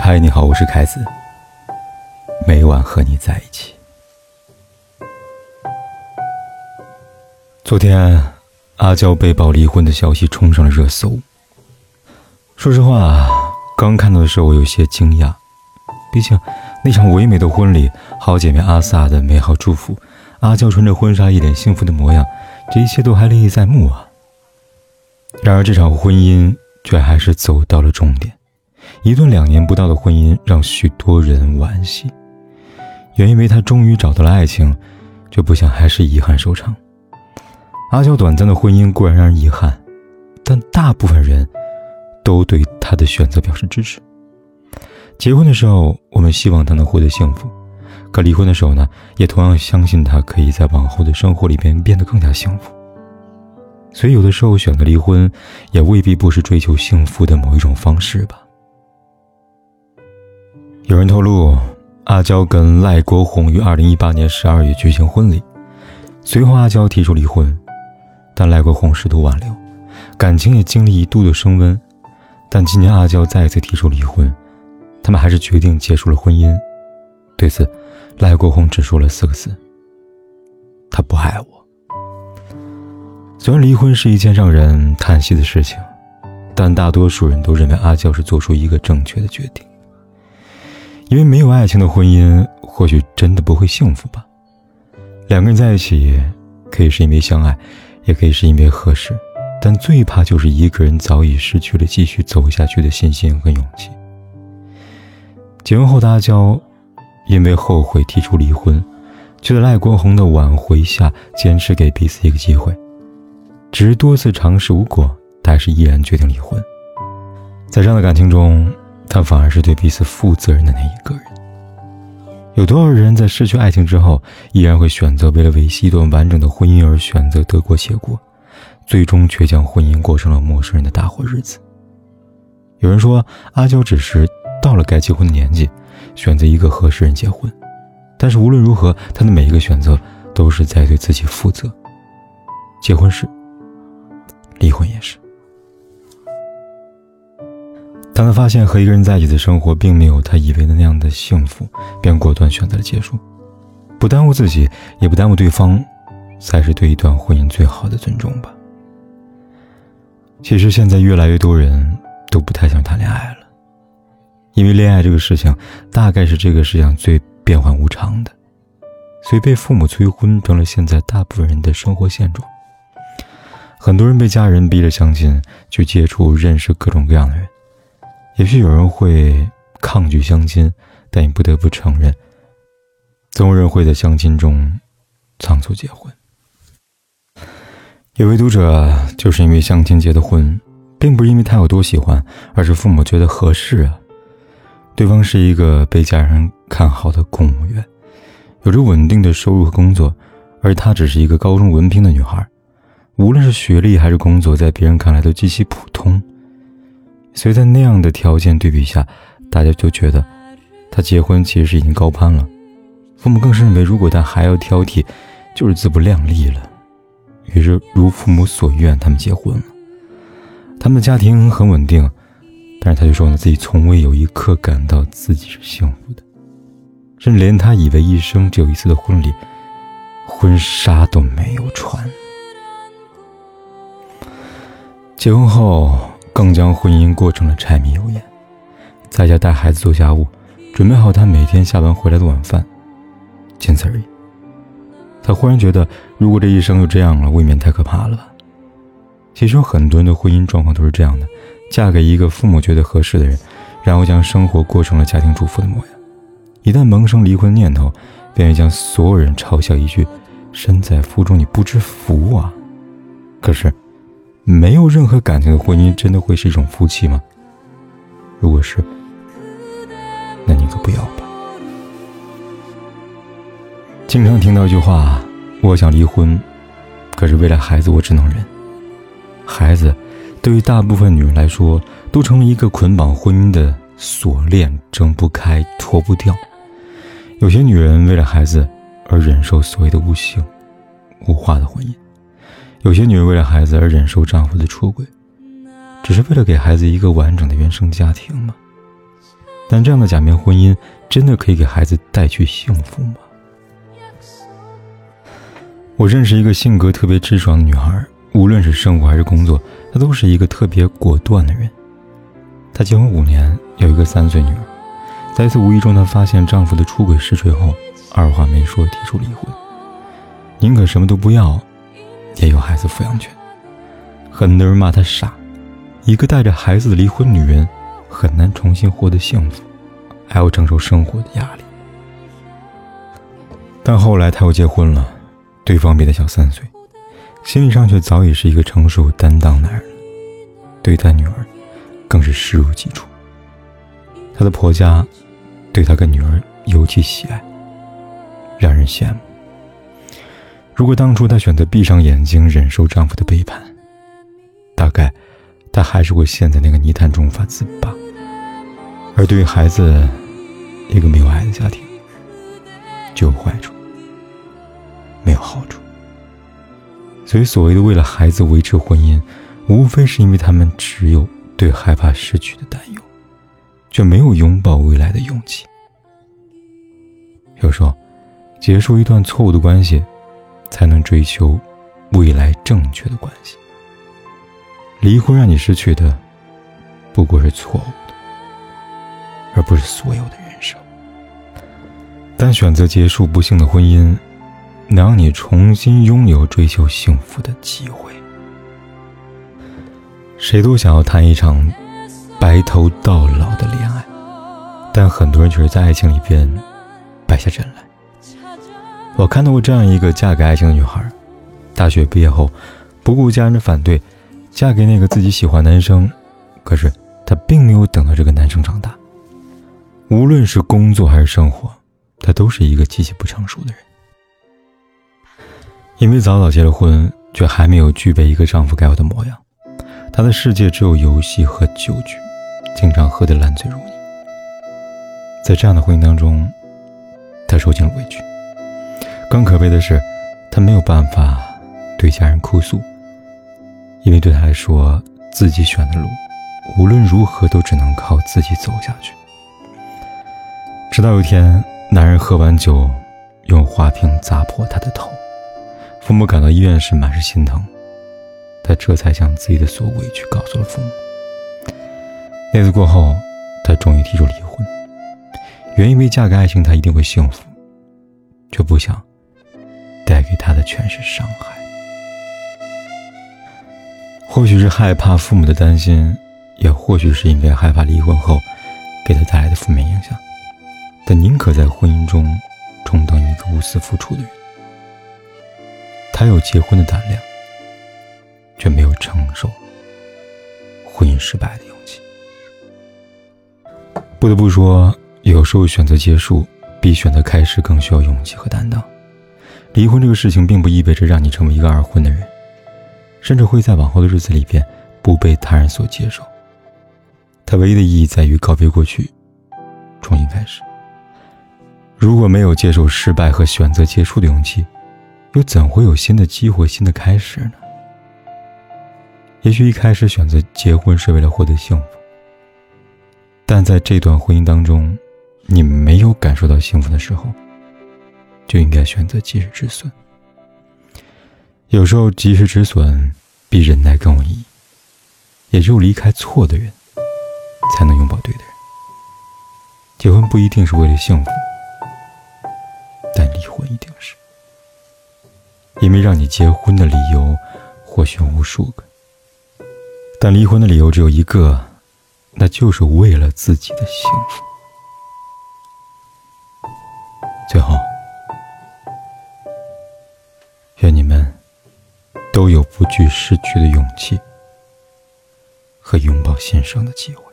嗨，你好，我是凯子。每晚和你在一起。昨天，阿娇被曝离婚的消息冲上了热搜。说实话，刚看到的时候我有些惊讶，毕竟那场唯美的婚礼，好姐妹阿萨的美好祝福，阿娇穿着婚纱一脸幸福的模样，这一切都还历历在目啊。然而，这场婚姻却还是走到了终点。一段两年不到的婚姻让许多人惋惜，原以为他终于找到了爱情，却不想还是遗憾收场。阿娇短暂的婚姻固然让人遗憾，但大部分人都对他的选择表示支持。结婚的时候，我们希望他能获得幸福；可离婚的时候呢，也同样相信他可以在往后的生活里边变得更加幸福。所以，有的时候选择离婚，也未必不是追求幸福的某一种方式吧。有人透露，阿娇跟赖国红于二零一八年十二月举行婚礼，随后阿娇提出离婚，但赖国红试图挽留，感情也经历一度的升温。但今年阿娇再次提出离婚，他们还是决定结束了婚姻。对此，赖国红只说了四个字：“他不爱我。”虽然离婚是一件让人叹息的事情，但大多数人都认为阿娇是做出一个正确的决定。因为没有爱情的婚姻，或许真的不会幸福吧。两个人在一起，可以是因为相爱，也可以是因为合适，但最怕就是一个人早已失去了继续走下去的信心和勇气。结婚后的阿娇，因为后悔提出离婚，却在赖国红的挽回下坚持给彼此一个机会。只是多次尝试无果，他还是毅然决定离婚。在这样的感情中。他反而是对彼此负责任的那一个人。有多少人在失去爱情之后，依然会选择为了维系一段完整的婚姻而选择得过且过，最终却将婚姻过成了陌生人的大伙日子？有人说，阿娇只是到了该结婚的年纪，选择一个合适人结婚。但是无论如何，她的每一个选择都是在对自己负责。结婚是，离婚也是。当他发现和一个人在一起的生活并没有他以为的那样的幸福，便果断选择了结束，不耽误自己，也不耽误对方，才是对一段婚姻最好的尊重吧。其实现在越来越多人都不太想谈恋爱了，因为恋爱这个事情大概是这个世界上最变幻无常的，所以被父母催婚成了现在大部分人的生活现状。很多人被家人逼着相亲，去接触、认识各种各样的人。也许有人会抗拒相亲，但你不得不承认，总有人会在相亲中仓促结婚。有位读者就是因为相亲结的婚，并不是因为他有多喜欢，而是父母觉得合适啊。对方是一个被家人看好的公务员，有着稳定的收入和工作，而她只是一个高中文凭的女孩，无论是学历还是工作，在别人看来都极其普通。所以在那样的条件对比下，大家就觉得他结婚其实是已经高攀了。父母更是认为，如果他还要挑剔，就是自不量力了。于是如父母所愿，他们结婚了。他们的家庭很稳定，但是他就说，自己从未有一刻感到自己是幸福的，甚至连他以为一生只有一次的婚礼，婚纱都没有穿。结婚后。更将婚姻过成了柴米油盐，在家带孩子做家务，准备好他每天下班回来的晚饭，仅此而已。他忽然觉得，如果这一生就这样了，未免太可怕了吧？其实有很多人的婚姻状况都是这样的：嫁给一个父母觉得合适的人，然后将生活过成了家庭主妇的模样。一旦萌生离婚念头，便会将所有人嘲笑一句：“身在福中你不知福啊！”可是。没有任何感情的婚姻，真的会是一种夫妻吗？如果是，那你可不要吧。经常听到一句话：“我想离婚，可是为了孩子，我只能忍。”孩子，对于大部分女人来说，都成了一个捆绑婚姻的锁链，挣不开，脱不掉。有些女人为了孩子而忍受所谓的无性、无话的婚姻。有些女人为了孩子而忍受丈夫的出轨，只是为了给孩子一个完整的原生家庭吗？但这样的假面婚姻真的可以给孩子带去幸福吗？我认识一个性格特别直爽的女孩，无论是生活还是工作，她都是一个特别果断的人。她结婚五年，有一个三岁女儿。在一次无意中，她发现丈夫的出轨实锤后，二话没说提出离婚，宁可什么都不要，也有孩子抚养权。很多人骂她傻，一个带着孩子的离婚女人。很难重新获得幸福，还要承受生活的压力。但后来他又结婚了，对方比他小三岁，心理上却早已是一个成熟担当男人，对待女儿更是视如己出。她的婆家对她跟女儿尤其喜爱，让人羡慕。如果当初她选择闭上眼睛忍受丈夫的背叛，大概她还是会陷在那个泥潭中无法自拔。而对于孩子，一个没有爱的家庭，就有坏处，没有好处。所以，所谓的为了孩子维持婚姻，无非是因为他们只有对害怕失去的担忧，却没有拥抱未来的勇气。有时候，结束一段错误的关系，才能追求未来正确的关系。离婚让你失去的，不过是错误的。而不是所有的人生。但选择结束不幸的婚姻，能让你重新拥有追求幸福的机会。谁都想要谈一场白头到老的恋爱，但很多人却是在爱情里边败下阵来。我看到过这样一个嫁给爱情的女孩，大学毕业后，不顾家人的反对，嫁给那个自己喜欢男生，可是她并没有等到这个男生长大。无论是工作还是生活，她都是一个极其不成熟的人。因为早早结了婚，却还没有具备一个丈夫该有的模样。她的世界只有游戏和酒局，经常喝得烂醉如泥。在这样的婚姻当中，她受尽了委屈。更可悲的是，她没有办法对家人哭诉，因为对她来说，自己选的路，无论如何都只能靠自己走下去。直到有一天，男人喝完酒，用花瓶砸破他的头，父母赶到医院时满是心疼，他这才将自己的所有委屈告诉了父母。那次过后，他终于提出离婚，原以为嫁给爱情他一定会幸福，却不想带给他的全是伤害。或许是害怕父母的担心，也或许是因为害怕离婚后给他带来的负面影响。他宁可在婚姻中充当一个无私付出的人。他有结婚的胆量，却没有承受婚姻失败的勇气。不得不说，有时候选择结束比选择开始更需要勇气和担当。离婚这个事情，并不意味着让你成为一个二婚的人，甚至会在往后的日子里边不被他人所接受。它唯一的意义在于告别过去，重新开始。如果没有接受失败和选择结束的勇气，又怎会有新的机会、新的开始呢？也许一开始选择结婚是为了获得幸福，但在这段婚姻当中，你没有感受到幸福的时候，就应该选择及时止损。有时候，及时止损比忍耐更有意义。也只有离开错的人，才能拥抱对的人。结婚不一定是为了幸福。但离婚一定是，因为让你结婚的理由或许无数个，但离婚的理由只有一个，那就是为了自己的幸福。最后，有不惧失去的勇气和拥抱新生的机会。